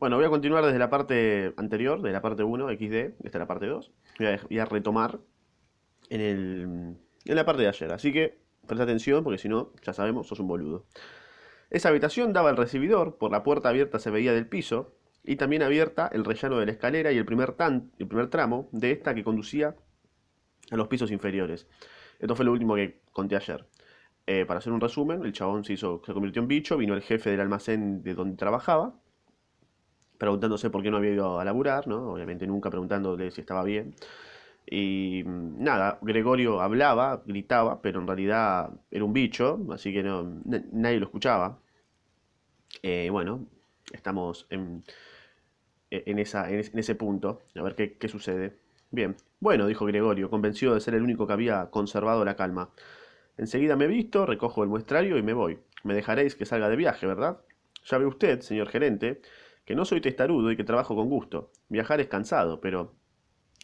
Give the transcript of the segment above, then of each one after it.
Bueno, voy a continuar desde la parte anterior, de la parte 1, XD, esta es la parte 2. Voy a, retomar en, el, en la parte de ayer. Así que presta atención porque si no, ya sabemos, sos un boludo. Esa habitación daba al recibidor, por la puerta abierta se veía del piso, y también abierta el rellano de la escalera y el primer, tan, el primer tramo de esta que conducía a los pisos inferiores. Esto fue lo último que conté ayer. Eh, para hacer un resumen, el chabón se, hizo, se convirtió en bicho, vino el jefe del almacén de donde trabajaba, preguntándose por qué no había ido a laburar, ¿no? Obviamente nunca preguntándole si estaba bien. Y mm, nada, Gregorio hablaba, gritaba, pero en realidad era un bicho, así que no, nadie lo escuchaba. Eh, bueno, estamos en, en, esa, en, ese punto, a ver qué, qué sucede. Bien, bueno, dijo Gregorio, convencido de ser el único que había conservado la calma. Enseguida me visto, recojo el muestrario y me voy. Me dejaréis que salga de viaje, ¿verdad? Ya ve usted, señor gerente, que no soy testarudo y que trabajo con gusto. Viajar es cansado, pero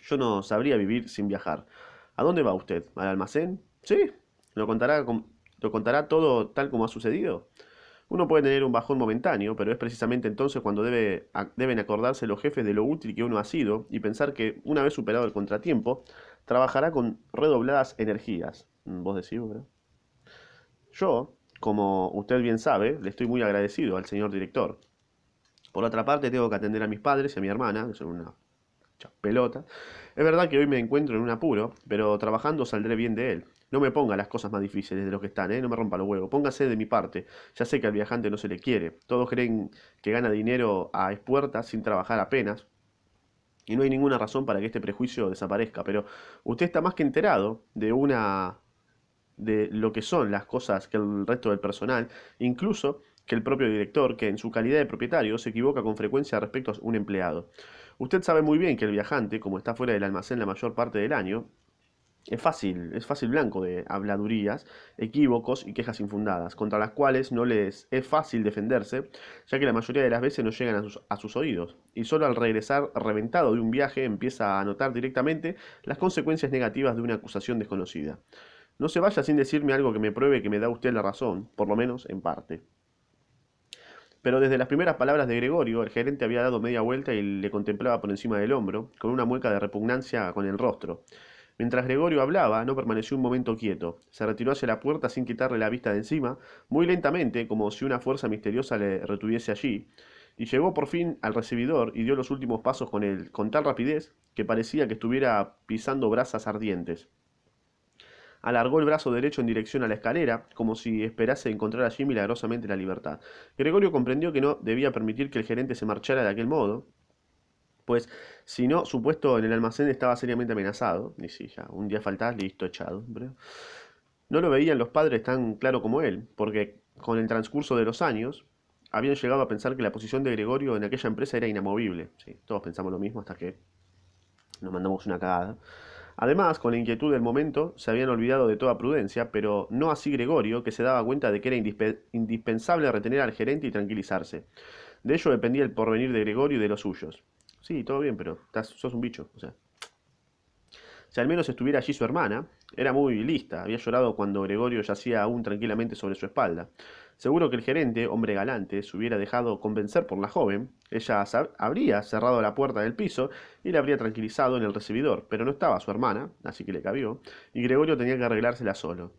yo no sabría vivir sin viajar. ¿A dónde va usted? ¿Al almacén? Sí. ¿Lo contará, ¿Lo contará todo tal como ha sucedido? Uno puede tener un bajón momentáneo, pero es precisamente entonces cuando debe, deben acordarse los jefes de lo útil que uno ha sido y pensar que, una vez superado el contratiempo, trabajará con redobladas energías. Mm, ¿Vos decís, bro? Yo, como usted bien sabe, le estoy muy agradecido al señor director. Por otra parte, tengo que atender a mis padres y a mi hermana, que son una pelota. Es verdad que hoy me encuentro en un apuro, pero trabajando saldré bien de él. No me ponga las cosas más difíciles de lo que están, ¿eh? No me rompa los huevos. Póngase de mi parte. Ya sé que al viajante no se le quiere. Todos creen que gana dinero a espuertas sin trabajar apenas. Y no hay ninguna razón para que este prejuicio desaparezca. Pero usted está más que enterado de una de lo que son las cosas que el resto del personal, incluso que el propio director, que en su calidad de propietario se equivoca con frecuencia respecto a un empleado. Usted sabe muy bien que el viajante, como está fuera del almacén la mayor parte del año, es fácil, es fácil blanco de habladurías, equívocos y quejas infundadas, contra las cuales no les es fácil defenderse, ya que la mayoría de las veces no llegan a sus, a sus oídos, y solo al regresar reventado de un viaje empieza a notar directamente las consecuencias negativas de una acusación desconocida. No se vaya sin decirme algo que me pruebe que me da usted la razón, por lo menos en parte. Pero desde las primeras palabras de Gregorio, el gerente había dado media vuelta y le contemplaba por encima del hombro, con una mueca de repugnancia con el rostro. Mientras Gregorio hablaba, no permaneció un momento quieto. Se retiró hacia la puerta sin quitarle la vista de encima, muy lentamente, como si una fuerza misteriosa le retuviese allí, y llegó por fin al recibidor y dio los últimos pasos con él, con tal rapidez que parecía que estuviera pisando brasas ardientes. Alargó el brazo derecho en dirección a la escalera, como si esperase encontrar allí milagrosamente la libertad. Gregorio comprendió que no debía permitir que el gerente se marchara de aquel modo, pues si no, su puesto en el almacén estaba seriamente amenazado. Y si ya, un día faltás, listo, echado. No lo veían los padres tan claro como él, porque con el transcurso de los años habían llegado a pensar que la posición de Gregorio en aquella empresa era inamovible. Sí, todos pensamos lo mismo hasta que nos mandamos una cagada. Además, con la inquietud del momento, se habían olvidado de toda prudencia, pero no así Gregorio, que se daba cuenta de que era indispensable retener al gerente y tranquilizarse. De ello dependía el porvenir de Gregorio y de los suyos. Sí, todo bien, pero estás, sos un bicho, o sea. Si al menos estuviera allí su hermana, era muy lista, había llorado cuando Gregorio yacía aún tranquilamente sobre su espalda. Seguro que el gerente, hombre galante, se hubiera dejado convencer por la joven, ella habría cerrado la puerta del piso y le habría tranquilizado en el recibidor, pero no estaba su hermana, así que le cabió, y Gregorio tenía que arreglársela solo.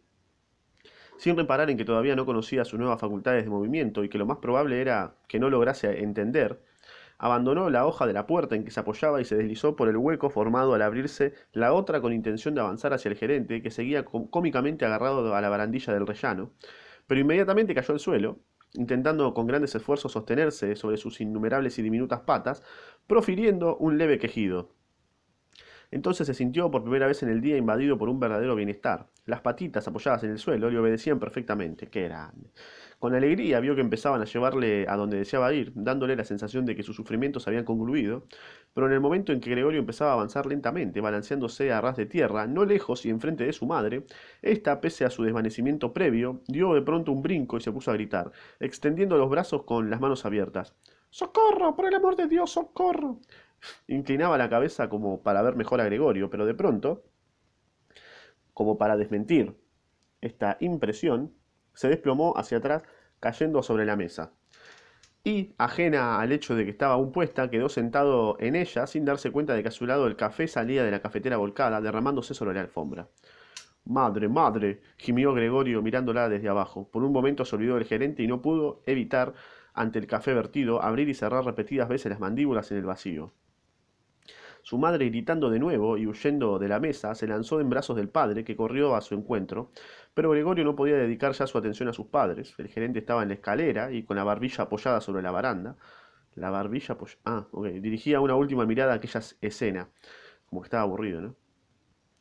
Sin reparar en que todavía no conocía sus nuevas facultades de movimiento y que lo más probable era que no lograse entender abandonó la hoja de la puerta en que se apoyaba y se deslizó por el hueco formado al abrirse la otra con intención de avanzar hacia el gerente, que seguía cómicamente agarrado a la barandilla del rellano, pero inmediatamente cayó al suelo, intentando con grandes esfuerzos sostenerse sobre sus innumerables y diminutas patas, profiriendo un leve quejido. Entonces se sintió por primera vez en el día invadido por un verdadero bienestar. Las patitas apoyadas en el suelo le obedecían perfectamente. ¡Qué grande! Con alegría vio que empezaban a llevarle a donde deseaba ir, dándole la sensación de que sus sufrimientos habían concluido, pero en el momento en que Gregorio empezaba a avanzar lentamente, balanceándose a ras de tierra, no lejos y enfrente de su madre, ésta, pese a su desvanecimiento previo, dio de pronto un brinco y se puso a gritar, extendiendo los brazos con las manos abiertas. ¡Socorro! ¡Por el amor de Dios, socorro! Inclinaba la cabeza como para ver mejor a Gregorio, pero de pronto, como para desmentir esta impresión, se desplomó hacia atrás, cayendo sobre la mesa. y, ajena al hecho de que estaba aún puesta, quedó sentado en ella sin darse cuenta de que a su lado el café salía de la cafetera volcada, derramándose sobre la alfombra. Madre, madre, gimió Gregorio mirándola desde abajo. Por un momento se olvidó del gerente y no pudo evitar, ante el café vertido, abrir y cerrar repetidas veces las mandíbulas en el vacío. Su madre, gritando de nuevo y huyendo de la mesa, se lanzó en brazos del padre, que corrió a su encuentro, pero Gregorio no podía dedicar ya su atención a sus padres. El gerente estaba en la escalera y con la barbilla apoyada sobre la baranda. La barbilla apoyada... Ah, ok. Dirigía una última mirada a aquella escena. Como que estaba aburrido, ¿no?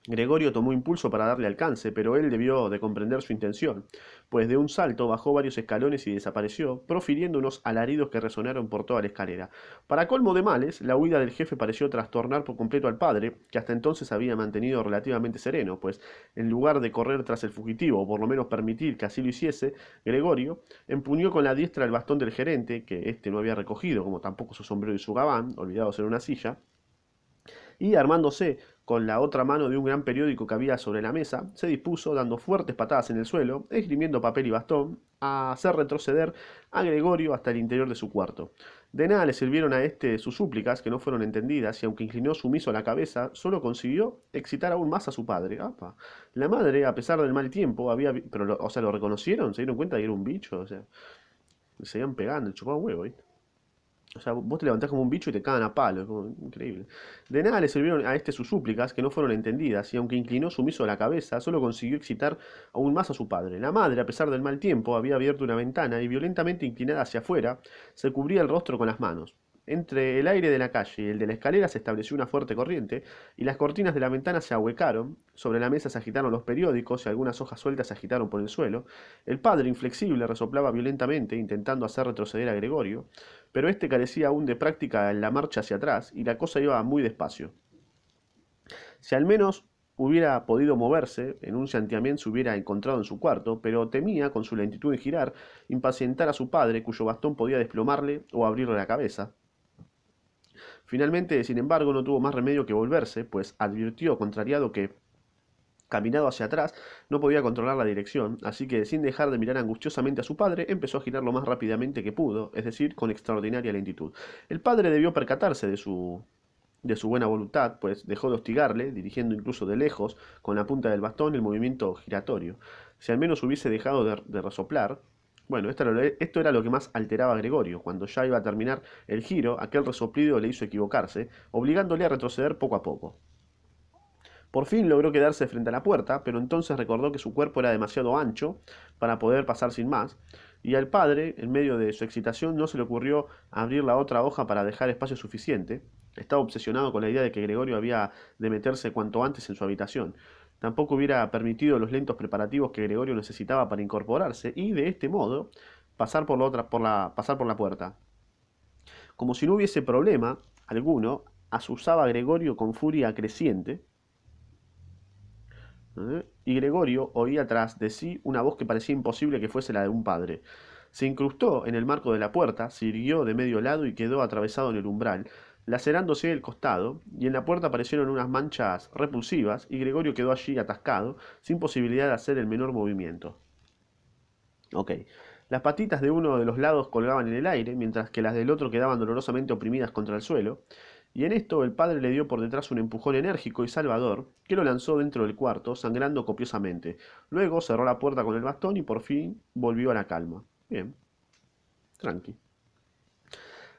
Gregorio tomó impulso para darle alcance, pero él debió de comprender su intención, pues de un salto bajó varios escalones y desapareció, profiriendo unos alaridos que resonaron por toda la escalera. Para colmo de males, la huida del jefe pareció trastornar por completo al padre, que hasta entonces había mantenido relativamente sereno, pues en lugar de correr tras el fugitivo, o por lo menos permitir que así lo hiciese, Gregorio empuñó con la diestra el bastón del gerente, que éste no había recogido, como tampoco su sombrero y su gabán, olvidados en una silla, y armándose con la otra mano de un gran periódico que había sobre la mesa, se dispuso, dando fuertes patadas en el suelo, esgrimiendo papel y bastón, a hacer retroceder a Gregorio hasta el interior de su cuarto. De nada le sirvieron a éste sus súplicas, que no fueron entendidas, y aunque inclinó sumiso la cabeza, solo consiguió excitar aún más a su padre. La madre, a pesar del mal tiempo, había... Pero, o sea, lo reconocieron, se dieron cuenta de que era un bicho, o sea... Se iban pegando, chupado huevo, ¿viste? O sea, vos te levantás como un bicho y te cagan a palo, como increíble. De nada le sirvieron a este sus súplicas, que no fueron entendidas, y aunque inclinó sumiso la cabeza, solo consiguió excitar aún más a su padre. La madre, a pesar del mal tiempo, había abierto una ventana y violentamente inclinada hacia afuera, se cubría el rostro con las manos. Entre el aire de la calle y el de la escalera se estableció una fuerte corriente, y las cortinas de la ventana se ahuecaron, sobre la mesa se agitaron los periódicos y algunas hojas sueltas se agitaron por el suelo. El padre, inflexible, resoplaba violentamente, intentando hacer retroceder a Gregorio, pero este carecía aún de práctica en la marcha hacia atrás, y la cosa iba muy despacio. Si al menos hubiera podido moverse, en un santiamén se hubiera encontrado en su cuarto, pero temía, con su lentitud en girar, impacientar a su padre, cuyo bastón podía desplomarle o abrirle la cabeza. Finalmente, sin embargo, no tuvo más remedio que volverse, pues advirtió, contrariado, que, caminado hacia atrás, no podía controlar la dirección, así que, sin dejar de mirar angustiosamente a su padre, empezó a girar lo más rápidamente que pudo, es decir, con extraordinaria lentitud. El padre debió percatarse de su de su buena voluntad, pues dejó de hostigarle, dirigiendo incluso de lejos, con la punta del bastón, el movimiento giratorio. Si al menos hubiese dejado de, de resoplar, bueno, esto era, lo, que más alteraba a Gregorio. Cuando ya iba a terminar el giro, aquel resoplido le hizo equivocarse, obligándole a retroceder poco a poco. Por fin logró quedarse frente a la puerta, pero entonces recordó que su cuerpo era demasiado ancho para poder pasar sin más, y al padre, en medio de su excitación, no se le ocurrió abrir la otra hoja para dejar espacio suficiente. Estaba obsesionado con la idea de que Gregorio había de meterse cuanto antes en su habitación. Tampoco hubiera permitido los lentos preparativos que Gregorio necesitaba para incorporarse y, de este modo, pasar por la, otra, por la, pasar por la puerta. Como si no hubiese problema alguno, asusaba Gregorio con furia creciente, ¿eh? y Gregorio oía tras de sí una voz que parecía imposible que fuese la de un padre. Se incrustó en el marco de la puerta, siguió de medio lado y quedó atravesado en el umbral, lacerándose el costado, y en la puerta aparecieron unas manchas repulsivas, y Gregorio quedó allí atascado, sin posibilidad de hacer el menor movimiento. Ok. Las patitas de uno de los lados colgaban en el aire, mientras que las del otro quedaban dolorosamente oprimidas contra el suelo, y en esto el padre le dio por detrás un empujón enérgico y salvador, que lo lanzó dentro del cuarto, sangrando copiosamente. Luego cerró la puerta con el bastón y por fin volvió a la calma. Bien. Tranqui.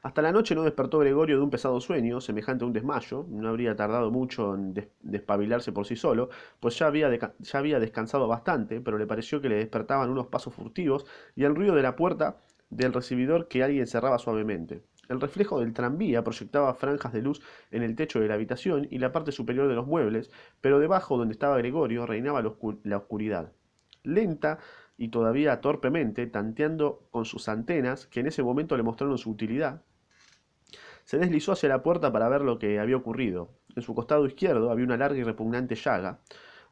Hasta la noche no despertó Gregorio de un pesado sueño, semejante a un desmayo, no habría tardado mucho en despabilarse por sí solo, pues ya había, ya había descansado bastante, pero le pareció que le despertaban unos pasos furtivos y el ruido de la puerta del recibidor que alguien cerraba suavemente. El reflejo del tranvía proyectaba franjas de luz en el techo de la habitación y la parte superior de los muebles, pero debajo donde estaba Gregorio reinaba la oscuridad. Lenta y todavía torpemente, tanteando con sus antenas, que en ese momento le mostraron su utilidad, se deslizó hacia la puerta para ver lo que había ocurrido. En su costado izquierdo había una larga y repugnante llaga.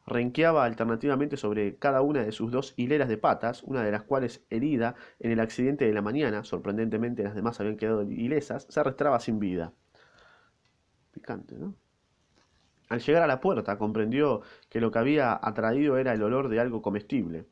Renqueaba alternativamente sobre cada una de sus dos hileras de patas, una de las cuales, herida en el accidente de la mañana, sorprendentemente las demás habían quedado ilesas, se arrastraba sin vida. Picante, ¿no? Al llegar a la puerta comprendió que lo que había atraído era el olor de algo comestible.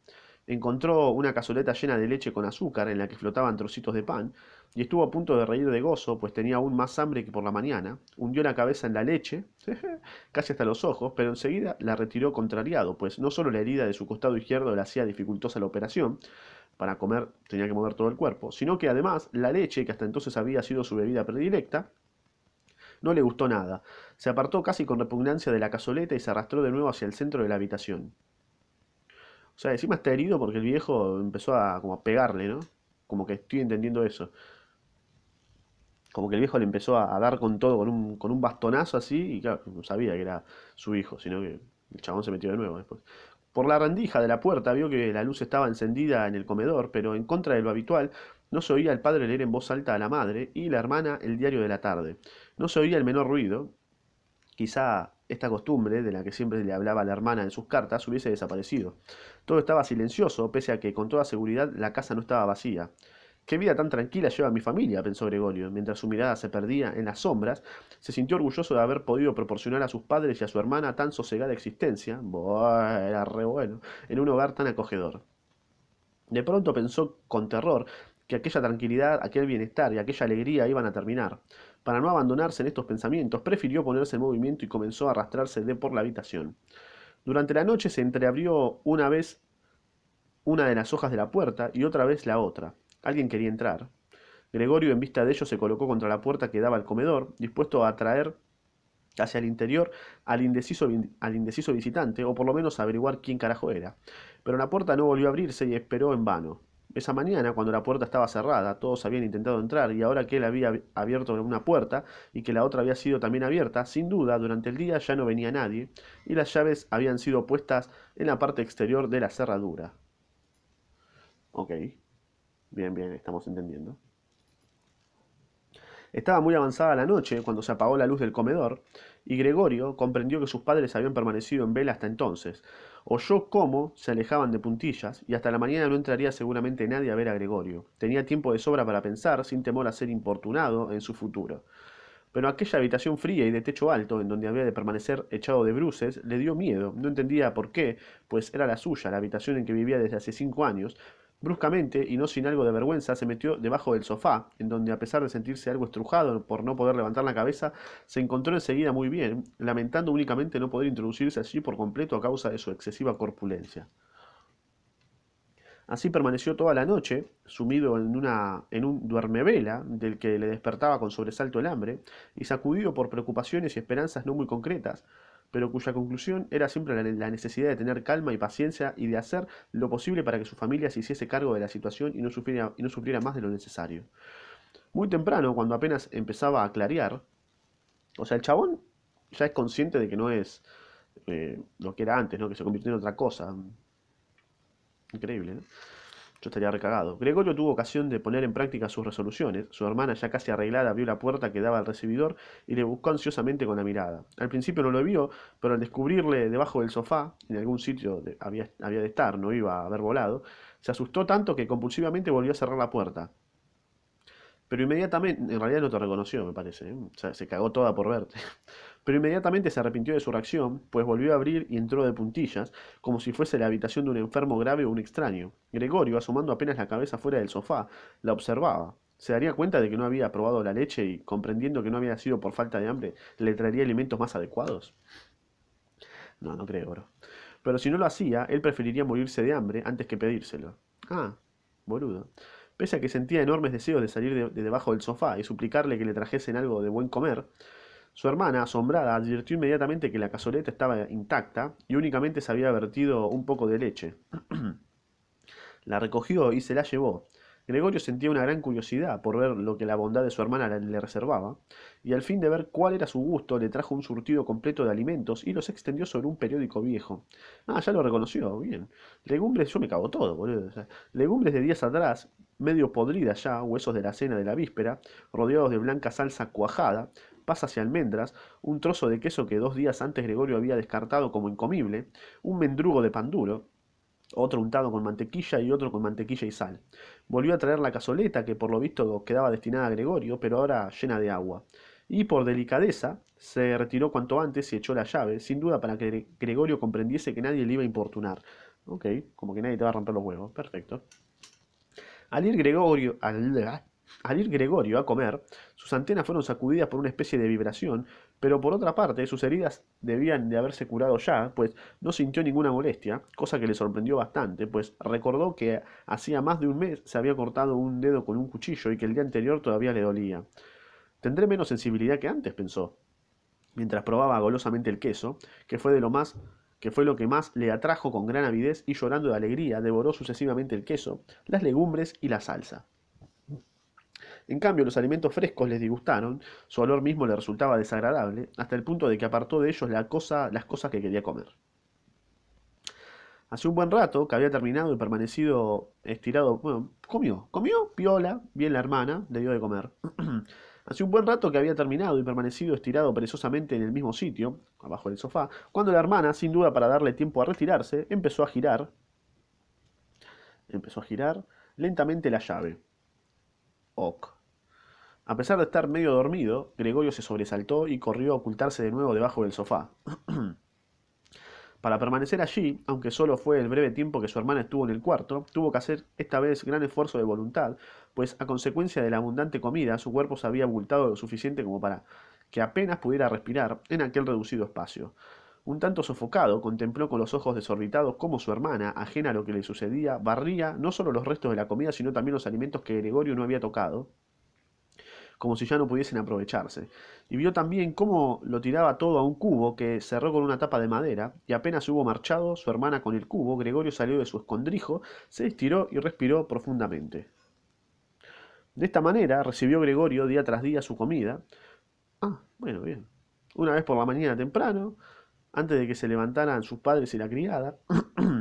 Encontró una cazoleta llena de leche con azúcar en la que flotaban trocitos de pan, y estuvo a punto de reír de gozo, pues tenía aún más hambre que por la mañana. Hundió la cabeza en la leche, casi hasta los ojos, pero enseguida la retiró contrariado, pues no solo la herida de su costado izquierdo le hacía dificultosa la operación, para comer tenía que mover todo el cuerpo, sino que además la leche, que hasta entonces había sido su bebida predilecta, no le gustó nada. Se apartó casi con repugnancia de la cazoleta y se arrastró de nuevo hacia el centro de la habitación. O sea, encima está herido porque el viejo empezó a como pegarle, ¿no? Como que estoy entendiendo eso. Como que el viejo le empezó a, dar con todo, con un, con un bastonazo así, y claro, no sabía que era su hijo, sino que el chabón se metió de nuevo después. Por la rendija de la puerta vio que la luz estaba encendida en el comedor, pero en contra de lo habitual, no se oía el padre leer en voz alta a la madre y la hermana el diario de la tarde. No se oía el menor ruido. Quizá esta costumbre, de la que siempre le hablaba la hermana en sus cartas, hubiese desaparecido. Todo estaba silencioso, pese a que con toda seguridad la casa no estaba vacía. Qué vida tan tranquila lleva mi familia, pensó Gregorio, mientras su mirada se perdía en las sombras, se sintió orgulloso de haber podido proporcionar a sus padres y a su hermana tan sosegada existencia, era re bueno, en un hogar tan acogedor. De pronto pensó con terror que aquella tranquilidad, aquel bienestar y aquella alegría iban a terminar. Para no abandonarse en estos pensamientos, prefirió ponerse en movimiento y comenzó a arrastrarse de por la habitación. Durante la noche se entreabrió una vez una de las hojas de la puerta y otra vez la otra. Alguien quería entrar. Gregorio, en vista de ello, se colocó contra la puerta que daba al comedor, dispuesto a atraer hacia el interior al indeciso, al indeciso visitante, o por lo menos averiguar quién carajo era. Pero la puerta no volvió a abrirse y esperó en vano. Esa mañana, cuando la puerta estaba cerrada, todos habían intentado entrar y ahora que él había abierto una puerta y que la otra había sido también abierta, sin duda, durante el día ya no venía nadie y las llaves habían sido puestas en la parte exterior de la cerradura. Ok. Bien, bien, estamos entendiendo. Estaba muy avanzada la noche cuando se apagó la luz del comedor, y Gregorio comprendió que sus padres habían permanecido en vela hasta entonces. Oyó cómo se alejaban de puntillas, y hasta la mañana no entraría seguramente nadie a ver a Gregorio. Tenía tiempo de sobra para pensar, sin temor a ser importunado en su futuro. Pero aquella habitación fría y de techo alto, en donde había de permanecer echado de bruces, le dio miedo. No entendía por qué, pues era la suya, la habitación en que vivía desde hace cinco años, Bruscamente, y no sin algo de vergüenza, se metió debajo del sofá, en donde a pesar de sentirse algo estrujado por no poder levantar la cabeza, se encontró enseguida muy bien, lamentando únicamente no poder introducirse allí por completo a causa de su excesiva corpulencia. Así permaneció toda la noche, sumido en, una, en un duermevela, del que le despertaba con sobresalto el hambre, y sacudido por preocupaciones y esperanzas no muy concretas, pero cuya conclusión era siempre la necesidad de tener calma y paciencia y de hacer lo posible para que su familia se hiciese cargo de la situación y no sufriera, y no sufriera más de lo necesario. Muy temprano, cuando apenas empezaba a clarear, o sea, el chabón ya es consciente de que no es eh, lo que era antes, ¿no? que se convirtió en otra cosa. Increíble, ¿no? Yo estaría recagado. Gregorio tuvo ocasión de poner en práctica sus resoluciones. Su hermana, ya casi arreglada, abrió la puerta que daba al recibidor y le buscó ansiosamente con la mirada. Al principio no lo vio, pero al descubrirle debajo del sofá, en algún sitio había, había de estar, no iba a haber volado, se asustó tanto que compulsivamente volvió a cerrar la puerta. Pero inmediatamente, en realidad no te reconoció, me parece. ¿eh? O sea, se cagó toda por verte pero inmediatamente se arrepintió de su reacción, pues volvió a abrir y entró de puntillas, como si fuese la habitación de un enfermo grave o un extraño. Gregorio, asomando apenas la cabeza fuera del sofá, la observaba. Se daría cuenta de que no había probado la leche y, comprendiendo que no había sido por falta de hambre, le traería alimentos más adecuados. No, no creo. Pero si no lo hacía, él preferiría morirse de hambre antes que pedírselo. Ah, boludo. Pese a que sentía enormes deseos de salir de, de debajo del sofá y suplicarle que le trajesen algo de buen comer, su hermana, asombrada, advirtió inmediatamente que la cazoleta estaba intacta y únicamente se había vertido un poco de leche. la recogió y se la llevó. Gregorio sentía una gran curiosidad por ver lo que la bondad de su hermana le reservaba, y al fin de ver cuál era su gusto, le trajo un surtido completo de alimentos y los extendió sobre un periódico viejo. Ah, ya lo reconoció, bien. Legumbres, yo me cago todo, boludo. legumbres de días atrás, medio podridas ya, huesos de la cena de la víspera, rodeados de blanca salsa cuajada, pasas y almendras, un trozo de queso que dos días antes Gregorio había descartado como incomible, un mendrugo de pan duro, otro untado con mantequilla y otro con mantequilla y sal. Volvió a traer la cazoleta que por lo visto quedaba destinada a Gregorio, pero ahora llena de agua. Y por delicadeza se retiró cuanto antes y echó la llave, sin duda para que Gregorio comprendiese que nadie le iba a importunar. Ok, como que nadie te va a romper los huevos. Perfecto. Al ir Gregorio, al, al ir Gregorio a comer, sus antenas fueron sacudidas por una especie de vibración, pero por otra parte sus heridas debían de haberse curado ya, pues no sintió ninguna molestia, cosa que le sorprendió bastante, pues recordó que hacía más de un mes se había cortado un dedo con un cuchillo y que el día anterior todavía le dolía. Tendré menos sensibilidad que antes, pensó, mientras probaba golosamente el queso, que fue de lo más que fue lo que más le atrajo con gran avidez y llorando de alegría devoró sucesivamente el queso, las legumbres y la salsa. En cambio, los alimentos frescos les disgustaron, su olor mismo le resultaba desagradable, hasta el punto de que apartó de ellos las cosas que quería comer. Hace un buen rato que había terminado y permanecido estirado. Bueno, comió, comió, piola, bien la hermana, le dio de comer. Hace un buen rato que había terminado y permanecido estirado perezosamente en el mismo sitio, abajo del sofá, cuando la hermana, sin duda para darle tiempo a retirarse, empezó a girar. Empezó a girar lentamente la llave. Ok. A pesar de estar medio dormido, Gregorio se sobresaltó y corrió a ocultarse de nuevo debajo del sofá. Para permanecer allí, aunque solo fue el breve tiempo que su hermana estuvo en el cuarto, tuvo que hacer esta vez gran esfuerzo de voluntad, pues a consecuencia de la abundante comida su cuerpo se había abultado lo suficiente como para que apenas pudiera respirar en aquel reducido espacio. Un tanto sofocado, contempló con los ojos desorbitados cómo su hermana, ajena a lo que le sucedía, barría no solo los restos de la comida, sino también los alimentos que Gregorio no había tocado, como si ya no pudiesen aprovecharse. Y vio también cómo lo tiraba todo a un cubo que cerró con una tapa de madera, y apenas hubo marchado su hermana con el cubo, Gregorio salió de su escondrijo, se estiró y respiró profundamente. De esta manera recibió Gregorio día tras día su comida. Ah, bueno, bien. Una vez por la mañana temprano, antes de que se levantaran sus padres y la criada,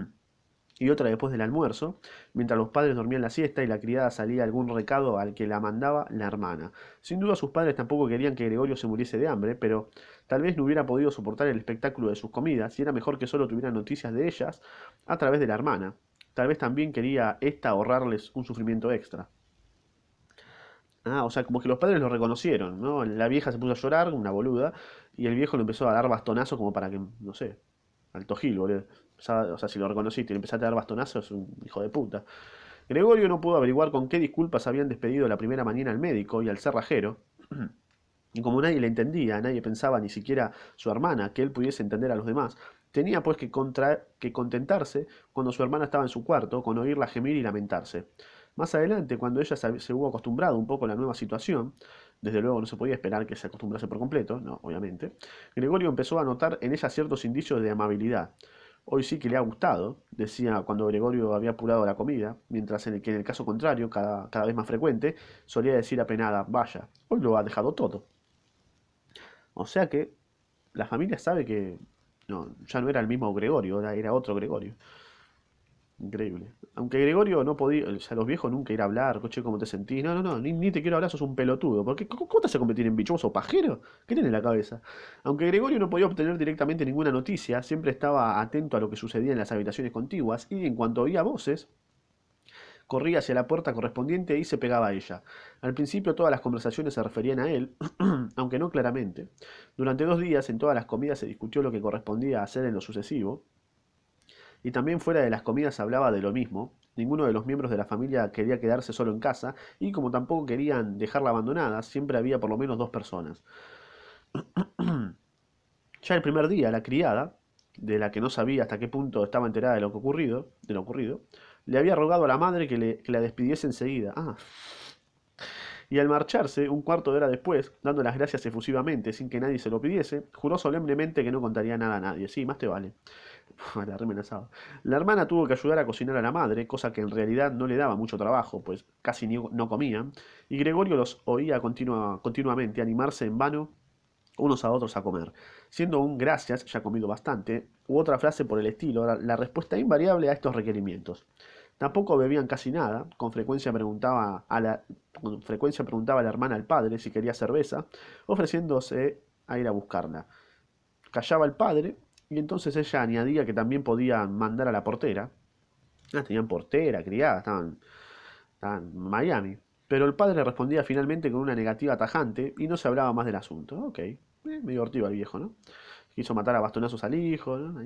y otra después del almuerzo, mientras los padres dormían la siesta y la criada salía algún recado al que la mandaba la hermana. Sin duda sus padres tampoco querían que Gregorio se muriese de hambre, pero tal vez no hubiera podido soportar el espectáculo de sus comidas y era mejor que solo tuviera noticias de ellas a través de la hermana. Tal vez también quería ésta ahorrarles un sufrimiento extra. Ah, o sea, como que los padres lo reconocieron, ¿no? La vieja se puso a llorar, una boluda, y el viejo le empezó a dar bastonazo como para que, no sé, alto gil, boludo o sea, si lo reconociste y le empezaste a dar bastonazos, es un hijo de puta. Gregorio no pudo averiguar con qué disculpas habían despedido la primera mañana al médico y al cerrajero. Y como nadie le entendía, nadie pensaba, ni siquiera su hermana, que él pudiese entender a los demás, tenía pues que, que contentarse cuando su hermana estaba en su cuarto, con oírla gemir y lamentarse. Más adelante, cuando ella se hubo acostumbrado un poco a la nueva situación, desde luego no se podía esperar que se acostumbrase por completo, no, obviamente, Gregorio empezó a notar en ella ciertos indicios de amabilidad. Hoy sí que le ha gustado, decía cuando Gregorio había apurado la comida, mientras en el que en el caso contrario, cada, cada vez más frecuente, solía decir apenada, vaya, hoy lo ha dejado todo. O sea que la familia sabe que no, ya no era el mismo Gregorio, era otro Gregorio. Increíble. Aunque Gregorio no podía, o sea, los viejos nunca ir a hablar, coche, ¿cómo te sentís? No, no, no, ni, te quiero hablar, sos un pelotudo. Porque, ¿Cómo te vas a convertir en bicho? o pajero? ¿Qué tiene en la cabeza? Aunque Gregorio no podía obtener directamente ninguna noticia, siempre estaba atento a lo que sucedía en las habitaciones contiguas y en cuanto oía voces, corría hacia la puerta correspondiente y se pegaba a ella. Al principio todas las conversaciones se referían a él, aunque no claramente. Durante dos días en todas las comidas se discutió lo que correspondía hacer en lo sucesivo, y también fuera de las comidas hablaba de lo mismo. Ninguno de los miembros de la familia quería quedarse solo en casa y como tampoco querían dejarla abandonada, siempre había por lo menos dos personas. ya el primer día, la criada, de la que no sabía hasta qué punto estaba enterada de lo que ocurrido, de lo ocurrido, le había rogado a la madre que, le, que la despidiese enseguida. Ah. Y al marcharse, un cuarto de hora después, dando las gracias efusivamente, sin que nadie se lo pidiese, juró solemnemente que no contaría nada a nadie. Sí, más te vale. la hermana tuvo que ayudar a cocinar a la madre, cosa que en realidad no le daba mucho trabajo, pues casi ni, no comían, y Gregorio los oía continua, continuamente animarse en vano unos a otros a comer, siendo un gracias, ya comido bastante, u otra frase por el estilo, la, respuesta invariable a estos requerimientos. Tampoco bebían casi nada, con frecuencia preguntaba a la, con frecuencia preguntaba la hermana al padre si quería cerveza, ofreciéndose a ir a buscarla. Callaba el padre y entonces ella añadía que también podían mandar a la portera. Ah, tenían portera, criada, estaban, en Miami. Pero el padre respondía finalmente con una negativa tajante y no se hablaba más del asunto. Ok, eh, me divertido el viejo, ¿no? Quiso matar a bastonazos al hijo, ¿no?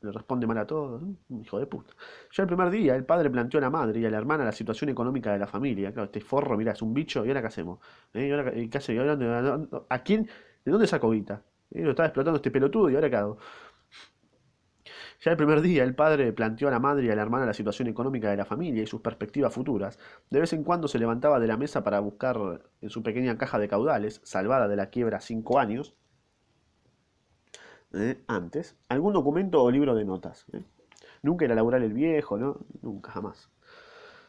Le responde mal a todos, hijo de puta. Ya el primer día, el padre planteó a la madre y a la hermana la situación económica de la familia. Claro, este forro, mirá, es un bicho, ¿y ahora qué hacemos? ¿Eh? ¿Y ahora qué hace? ¿A quién? ¿De dónde sacó guita? ¿Eh? Lo estaba explotando este pelotudo y ahora qué hago. Ya el primer día, el padre planteó a la madre y a la hermana la situación económica de la familia y sus perspectivas futuras. De vez en cuando se levantaba de la mesa para buscar en su pequeña caja de caudales, salvada de la quiebra cinco años, ¿eh? antes, algún documento o libro de notas. ¿eh? Nunca era laboral el viejo, ¿no? Nunca, jamás.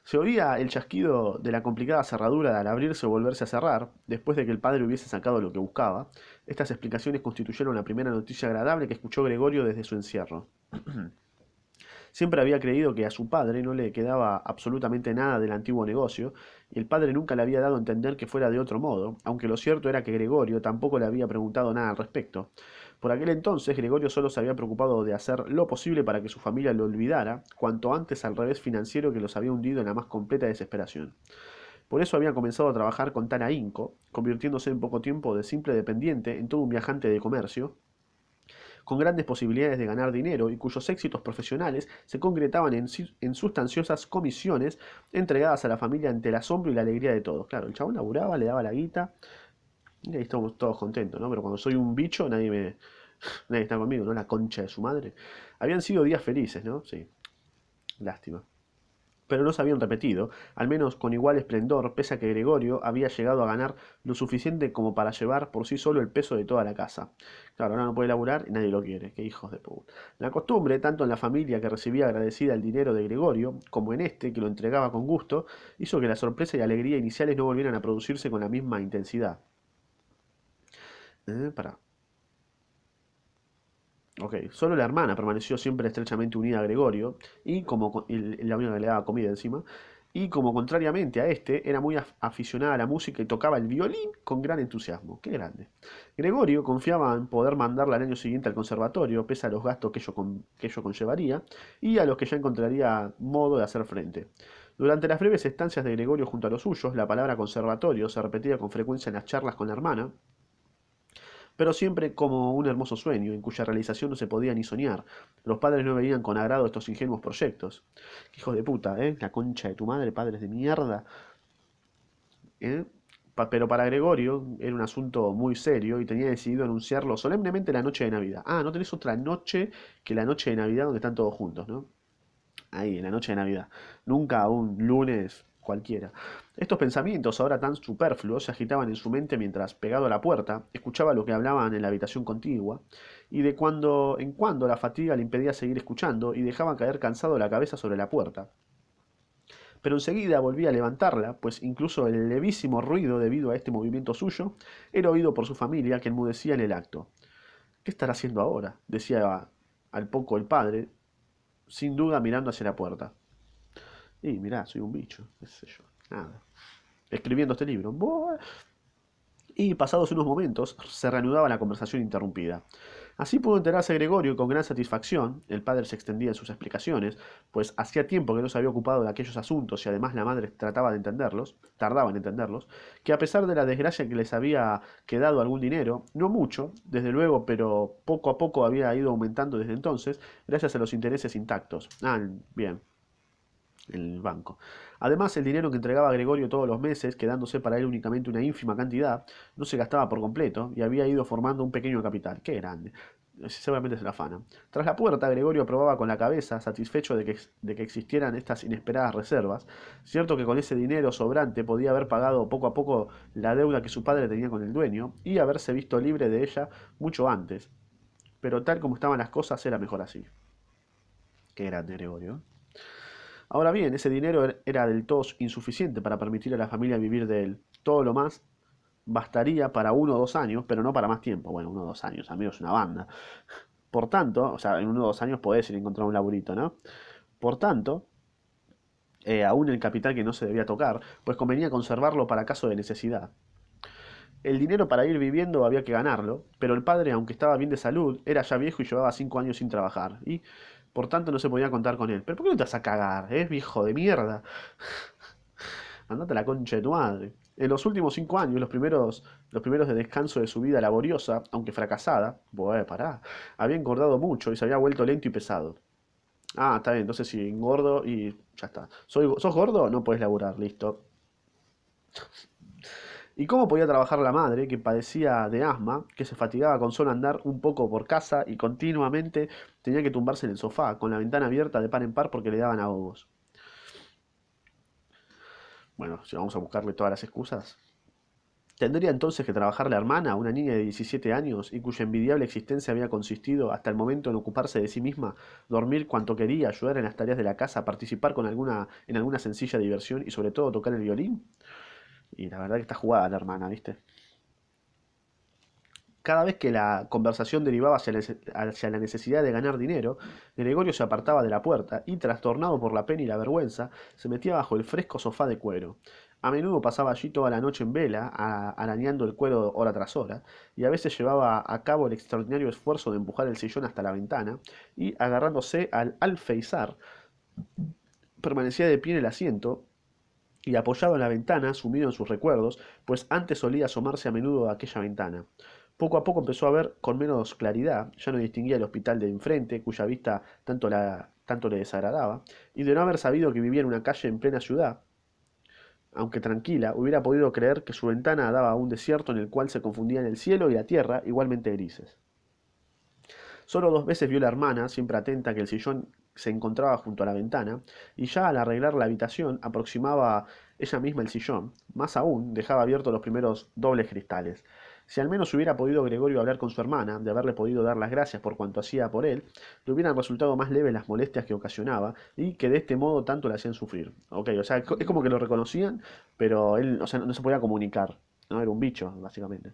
Se oía el chasquido de la complicada cerradura al abrirse o volverse a cerrar, después de que el padre hubiese sacado lo que buscaba. Estas explicaciones constituyeron la primera noticia agradable que escuchó Gregorio desde su encierro. Siempre había creído que a su padre no le quedaba absolutamente nada del antiguo negocio, y el padre nunca le había dado a entender que fuera de otro modo, aunque lo cierto era que Gregorio tampoco le había preguntado nada al respecto. Por aquel entonces, Gregorio solo se había preocupado de hacer lo posible para que su familia lo olvidara, cuanto antes al revés financiero que los había hundido en la más completa desesperación. Por eso había comenzado a trabajar con tan ahínco, convirtiéndose en poco tiempo de simple dependiente en todo un viajante de comercio, con grandes posibilidades de ganar dinero y cuyos éxitos profesionales se concretaban en, en, sustanciosas comisiones entregadas a la familia ante el asombro y la alegría de todos. Claro, el chabón laburaba, le daba la guita, y ahí estamos todos contentos, ¿no? Pero cuando soy un bicho, nadie me. Nadie está conmigo, ¿no? La concha de su madre. Habían sido días felices, ¿no? Sí. Lástima. Pero no se habían repetido, al menos con igual esplendor, pese a que Gregorio había llegado a ganar lo suficiente como para llevar por sí solo el peso de toda la casa. Claro, ahora no puede laburar y nadie lo quiere. Qué hijos de puta. La costumbre, tanto en la familia que recibía agradecida el dinero de Gregorio, como en este, que lo entregaba con gusto, hizo que la sorpresa y alegría iniciales no volvieran a producirse con la misma intensidad. Eh, para. Ok, solo la hermana permaneció siempre estrechamente unida a Gregorio, y como la única que le daba comida encima, y como contrariamente a este, era muy aficionada a la música y tocaba el violín con gran entusiasmo. Qué grande. Gregorio confiaba en poder mandarla al año siguiente al conservatorio, pese a los gastos que ello, que ello conllevaría, y a los que ya encontraría modo de hacer frente. Durante las breves estancias de Gregorio junto a los suyos, la palabra conservatorio se repetía con frecuencia en las charlas con la hermana, pero siempre como un hermoso sueño, en cuya realización no se podía ni soñar. Los padres no veían con agrado estos ingenuos proyectos. Hijos de puta, ¿eh? La concha de tu madre, padres de mierda. ¿Eh? pero para Gregorio era un asunto muy serio y tenía decidido anunciarlo solemnemente la noche de Navidad. Ah, no tenés otra noche que la noche de Navidad donde están todos juntos, ¿no? Ahí, en la noche de Navidad. Nunca un lunes cualquiera. Estos pensamientos, ahora tan superfluos, se agitaban en su mente mientras, pegado a la puerta, escuchaba lo que hablaban en la habitación contigua, y de cuando en cuando la fatiga le impedía seguir escuchando y dejaba caer cansado la cabeza sobre la puerta. Pero enseguida volvía a levantarla, pues incluso el levísimo ruido debido a este movimiento suyo era oído por su familia que enmudecía en el acto. ¿Qué estará haciendo ahora? decía al poco el padre, sin duda mirando hacia la puerta. Y mirá, soy un bicho, qué sé yo, nada. Escribiendo este libro. Y pasados unos momentos se reanudaba la conversación interrumpida. Así pudo enterarse Gregorio con gran satisfacción, el padre se extendía en sus explicaciones, pues hacía tiempo que no se había ocupado de aquellos asuntos y además la madre trataba de entenderlos, tardaba en entenderlos, que a pesar de la desgracia que les había quedado algún dinero, no mucho, desde luego, pero poco a poco había ido aumentando desde entonces, gracias a los intereses intactos. Ah, bien, el banco. Además, el dinero que entregaba Gregorio todos los meses, quedándose para él únicamente una ínfima cantidad, no se gastaba por completo y había ido formando un pequeño capital. ¡Qué grande! Seguramente se la afana. Tras la puerta, Gregorio probaba con la cabeza, satisfecho de que, de que existieran estas inesperadas reservas. Cierto que con ese dinero sobrante podía haber pagado poco a poco la deuda que su padre tenía con el dueño y haberse visto libre de ella mucho antes. Pero tal como estaban las cosas, era mejor así. Qué grande, Gregorio. Ahora bien, ese dinero er, era del todo insuficiente para permitir a la familia vivir de él. Todo lo más bastaría para uno o dos años, pero no para más tiempo. Bueno, uno o dos años, amigos, una banda. Por tanto, o sea, en uno o dos años podés ir a encontrar un laburito, ¿no? Por tanto, eh, aún el capital que no se debía tocar, pues convenía conservarlo para caso de necesidad. El dinero para ir viviendo había que ganarlo, pero el padre, aunque estaba bien de salud, era ya viejo y llevaba cinco años sin trabajar, y por tanto, no se podía contar con él. ¿Pero por qué no te vas a cagar, eh, viejo de mierda? Andate a la concha de tu madre. En los últimos cinco años, los primeros, los primeros de descanso de su vida laboriosa, aunque fracasada, bueno, pará, había engordado mucho y se había vuelto lento y pesado. Ah, está bien, entonces si engordo y ya está. ¿Soy, ¿Sos gordo? No puedes laburar, listo. ¿Y cómo podía trabajar la madre, que padecía de asma, que se fatigaba con solo andar un poco por casa y continuamente tenía que tumbarse en el sofá, con la ventana abierta de par en par porque le daban ahogos? Bueno, si vamos a buscarle todas las excusas. ¿Tendría entonces que trabajar la hermana, una niña de 17 años y cuya envidiable existencia había consistido hasta el momento en ocuparse de sí misma, dormir cuanto quería, ayudar en las tareas de la casa, participar con alguna, en alguna sencilla diversión y sobre todo tocar el violín? Y la verdad que está jugada la hermana, ¿viste? Cada vez que la conversación derivaba hacia la necesidad de ganar dinero, Gregorio se apartaba de la puerta y, trastornado por la pena y la vergüenza, se metía bajo el fresco sofá de cuero. A menudo pasaba allí toda la noche en vela, arañando el cuero hora tras hora, y a veces llevaba a cabo el extraordinario esfuerzo de empujar el sillón hasta la ventana, y, agarrándose al alfeizar, permanecía de pie en el asiento, y apoyado en la ventana, sumido en sus recuerdos, pues antes solía asomarse a menudo a aquella ventana. Poco a poco empezó a ver con menos claridad, ya no distinguía el hospital de enfrente, cuya vista tanto, le desagradaba, y de no haber sabido que vivía en una calle en plena ciudad, aunque tranquila, hubiera podido creer que su ventana daba a un desierto en el cual se confundían el cielo y la tierra, igualmente grises. Solo dos veces vio la hermana, siempre atenta que el sillón se encontraba junto a la ventana, y ya al arreglar la habitación aproximaba ella misma el sillón, más aún dejaba abiertos los primeros dobles cristales, si al menos hubiera podido Gregorio hablar con su hermana, de haberle podido dar las gracias por cuanto hacía por él, le hubieran resultado más leves las molestias que ocasionaba y que de este modo tanto le hacían sufrir. Ok, o sea, es como que lo reconocían, pero él o sea, no se podía comunicar, ¿no? Era un bicho, básicamente.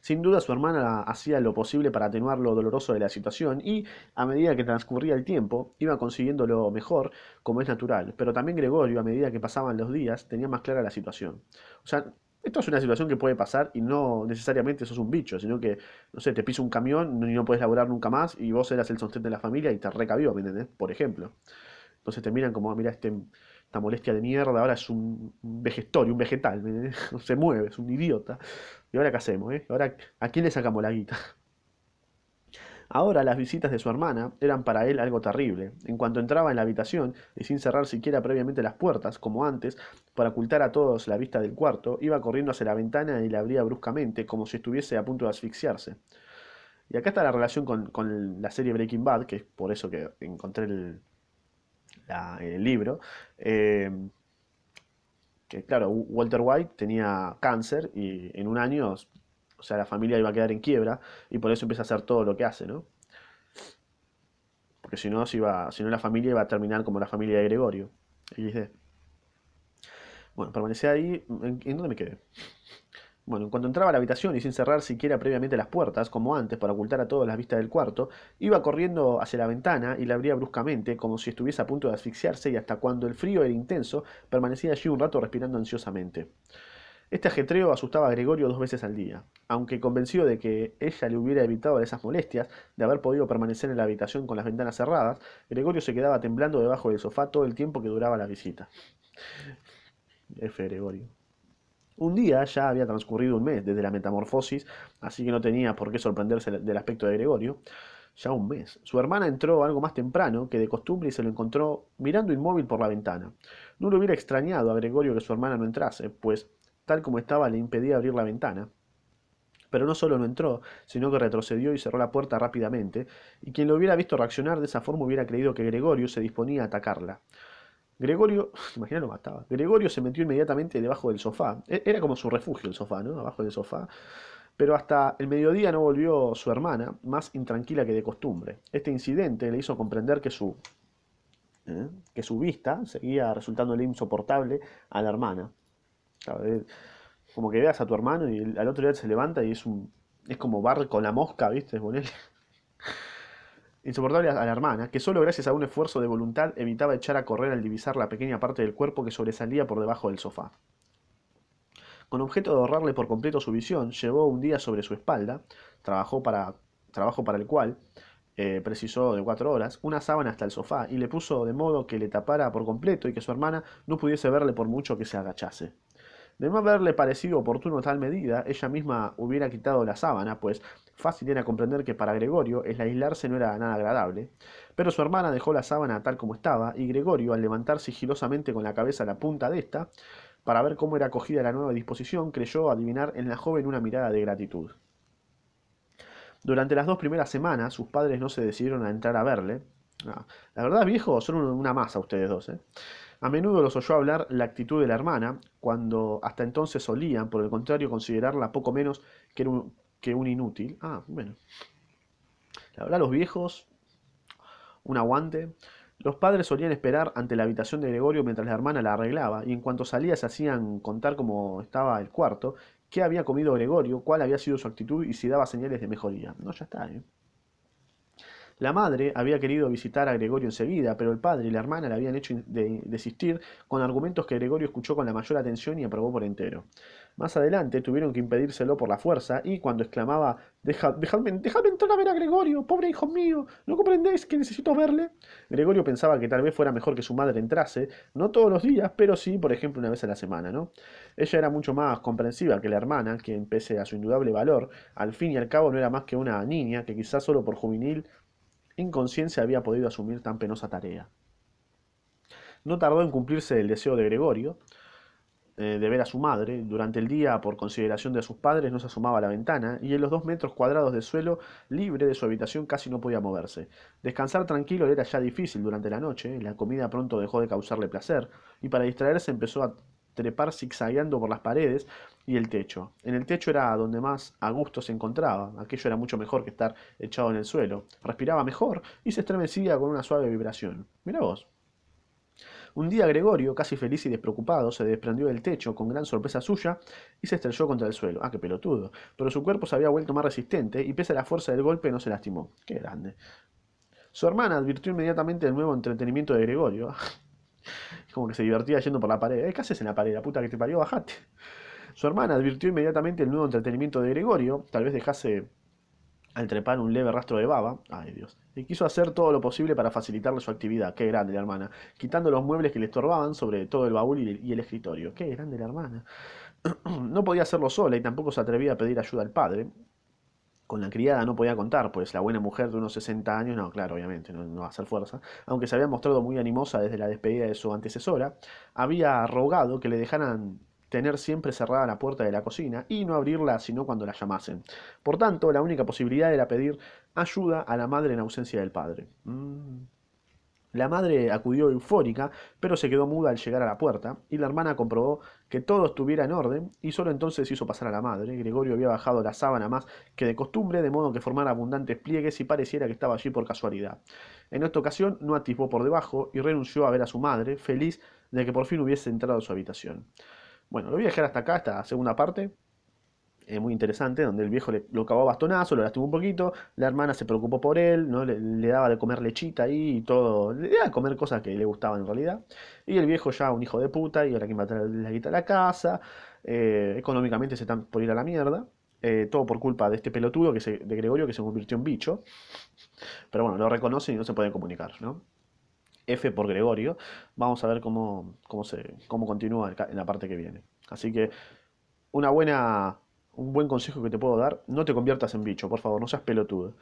Sin duda su hermana hacía lo posible para atenuar lo doloroso de la situación y, a medida que transcurría el tiempo, iba consiguiendo lo mejor, como es natural. Pero también Gregorio, a medida que pasaban los días, tenía más clara la situación. O sea, esto es una situación que puede pasar y no necesariamente sos un bicho, sino que, no sé, te pisa un camión y no puedes laburar nunca más y vos eras el sostén de la familia y te recabió, ¿me? Por ejemplo. Entonces te miran como, ah, mira, este, esta molestia de mierda, ahora es un vegestorio, un vegetal, ¿me No se mueve, es un idiota. ¿Y ahora qué hacemos, eh? ¿Ahora a quién le sacamos la guita? Ahora las visitas de su hermana eran para él algo terrible. En cuanto entraba en la habitación, y sin cerrar siquiera previamente las puertas, como antes, para ocultar a todos la vista del cuarto, iba corriendo hacia la ventana y la abría bruscamente, como si estuviese a punto de asfixiarse. Y acá está la relación con, la serie Breaking Bad, que es por eso que encontré el, libro. Eh, que claro, Walter White tenía cáncer y en un año o sea, la familia iba a quedar en quiebra y por eso empieza a hacer todo lo que hace, ¿no? Porque si no, si, iba, si no la familia iba a terminar como la familia de Gregorio. XD. Bueno, permanecí ahí. ¿En, dónde me quedé? Bueno, en cuanto entraba a la habitación y sin cerrar siquiera previamente las puertas, como antes, para ocultar a todos las vistas del cuarto, iba corriendo hacia la ventana y la abría bruscamente, como si estuviese a punto de asfixiarse, y hasta cuando el frío era intenso, permanecía allí un rato respirando ansiosamente. Este ajetreo asustaba a Gregorio dos veces al día. Aunque convencido de que ella le hubiera evitado esas molestias, de haber podido permanecer en la habitación con las ventanas cerradas, Gregorio se quedaba temblando debajo del sofá todo el tiempo que duraba la visita. F. Gregorio. Un día ya había transcurrido un mes desde la metamorfosis, así que no tenía por qué sorprenderse del aspecto de Gregorio. Ya un mes. Su hermana entró algo más temprano que de costumbre y se lo encontró mirando inmóvil por la ventana. No le hubiera extrañado a Gregorio que su hermana no entrase, pues tal como estaba le impedía abrir la ventana. Pero no solo no entró, sino que retrocedió y cerró la puerta rápidamente, y quien lo hubiera visto reaccionar de esa forma hubiera creído que Gregorio se disponía a atacarla. Gregorio, imagina lo mataba. Gregorio se metió inmediatamente debajo del sofá. E, era como su refugio el sofá, ¿no? Abajo del sofá. Pero hasta el mediodía no volvió su hermana, más intranquila que de costumbre. Este incidente le hizo comprender que su, ¿eh? que su vista seguía resultándole insoportable a la hermana como que veas a tu hermano y al otro día se levanta y es un es como bar con la mosca, ¿viste? Insoportable a la hermana, que solo gracias a un esfuerzo de voluntad evitaba echar a correr al divisar la pequeña parte del cuerpo que sobresalía por debajo del sofá. Con objeto de ahorrarle por completo su visión, llevó un día sobre su espalda, trabajó para, trabajo para el cual eh, precisó de cuatro horas, una sábana hasta el sofá y le puso de modo que le tapara por completo y que su hermana no pudiese verle por mucho que se agachase. De no haberle parecido oportuno tal medida, ella misma hubiera quitado la sábana, pues fácil era comprender que para Gregorio el aislarse no era nada agradable. Pero su hermana dejó la sábana tal como estaba, y Gregorio, al levantar sigilosamente con la cabeza la punta de esta, para ver cómo era acogida la nueva disposición, creyó adivinar en la joven una mirada de gratitud. Durante las dos primeras semanas, sus padres no se decidieron a entrar a verle. Ah, la verdad, viejo, son una masa ustedes dos, ¿eh? A menudo los oyó hablar la actitud de la hermana, cuando hasta entonces solían, por el contrario, considerarla poco menos que un, que un inútil. Ah, bueno. La verdad, los viejos, un aguante. Los padres solían esperar ante la habitación de Gregorio mientras la hermana la arreglaba, y en cuanto salía se hacían contar cómo estaba el cuarto, qué había comido Gregorio, cuál había sido su actitud y si daba señales de mejoría. No, ya está, ¿eh? La madre había querido visitar a Gregorio enseguida, pero el padre y la hermana le habían hecho desistir con argumentos que Gregorio escuchó con la mayor atención y aprobó por entero. Más adelante tuvieron que impedírselo por la fuerza y cuando exclamaba dejadme, entrar a ver a Gregorio, pobre hijo mío, ¿no comprendéis que necesito verle? Gregorio pensaba que tal vez fuera mejor que su madre entrase, no todos los días, pero sí, por ejemplo, una vez a la semana, ¿no? Ella era mucho más comprensiva que la hermana, que pese a su indudable valor, al fin y al cabo no era más que una niña que quizás solo por juvenil inconsciencia había podido asumir tan penosa tarea. No tardó en cumplirse el deseo de Gregorio eh, de ver a su madre. Durante el día, por consideración de sus padres, no se asomaba a la ventana y en los dos metros cuadrados de suelo libre de su habitación casi no podía moverse. Descansar tranquilo era ya difícil durante la noche, la comida pronto dejó de causarle placer y para distraerse empezó a trepar zigzagueando por las paredes y el techo. En el techo era donde más a gusto se encontraba, aquello era mucho mejor que estar echado en el suelo. Respiraba mejor y se estremecía con una suave vibración. Mira vos. Un día Gregorio, casi feliz y despreocupado, se desprendió del techo con gran sorpresa suya y se estrelló contra el suelo. Ah, qué pelotudo. Pero su cuerpo se había vuelto más resistente y pese a la fuerza del golpe no se lastimó. Qué grande. Su hermana advirtió inmediatamente el nuevo entretenimiento de Gregorio. Como que se divertía yendo por la pared. Eh, ¿Qué haces en la pared? La puta que te parió, bajate. Su hermana advirtió inmediatamente el nuevo entretenimiento de Gregorio, tal vez dejase al trepar un leve rastro de baba, ay Dios, y quiso hacer todo lo posible para facilitarle su actividad, qué grande la hermana, quitando los muebles que le estorbaban, sobre todo el baúl y el escritorio, qué grande la hermana. No podía hacerlo sola y tampoco se atrevía a pedir ayuda al padre, con la criada no podía contar, pues la buena mujer de unos 60 años, no, claro, obviamente, no, va a hacer fuerza, aunque se había mostrado muy animosa desde la despedida de su antecesora, había rogado que le dejaran tener siempre cerrada la puerta de la cocina y no abrirla sino cuando la llamasen. Por tanto, la única posibilidad era pedir ayuda a la madre en ausencia del padre. Mm. La madre acudió eufórica, pero se quedó muda al llegar a la puerta, y la hermana comprobó que todo estuviera en orden, y solo entonces hizo pasar a la madre. Gregorio había bajado la sábana más que de costumbre, de modo que formara abundantes pliegues y pareciera que estaba allí por casualidad. En esta ocasión no atisbó por debajo y renunció a ver a su madre, feliz de que por fin hubiese entrado a su habitación. Bueno, lo voy a dejar hasta acá, esta segunda parte muy interesante, donde el viejo le, lo cavó a bastonazo, lo lastimó un poquito, la hermana se preocupó por él, ¿no? le, daba de comer lechita ahí y todo, le daba de comer cosas que le gustaban en realidad, y el viejo ya un hijo de puta, y ahora que traer la guita a la casa, eh, económicamente se están por ir a la mierda, eh, todo por culpa de este pelotudo que de Gregorio que se convirtió en bicho, pero bueno, lo reconocen y no se pueden comunicar, ¿no? F por Gregorio, vamos a ver cómo, cómo, se, cómo continúa en la parte que viene. Así que una buena un buen consejo que te puedo dar, no te conviertas en bicho, por favor, no seas pelotudo.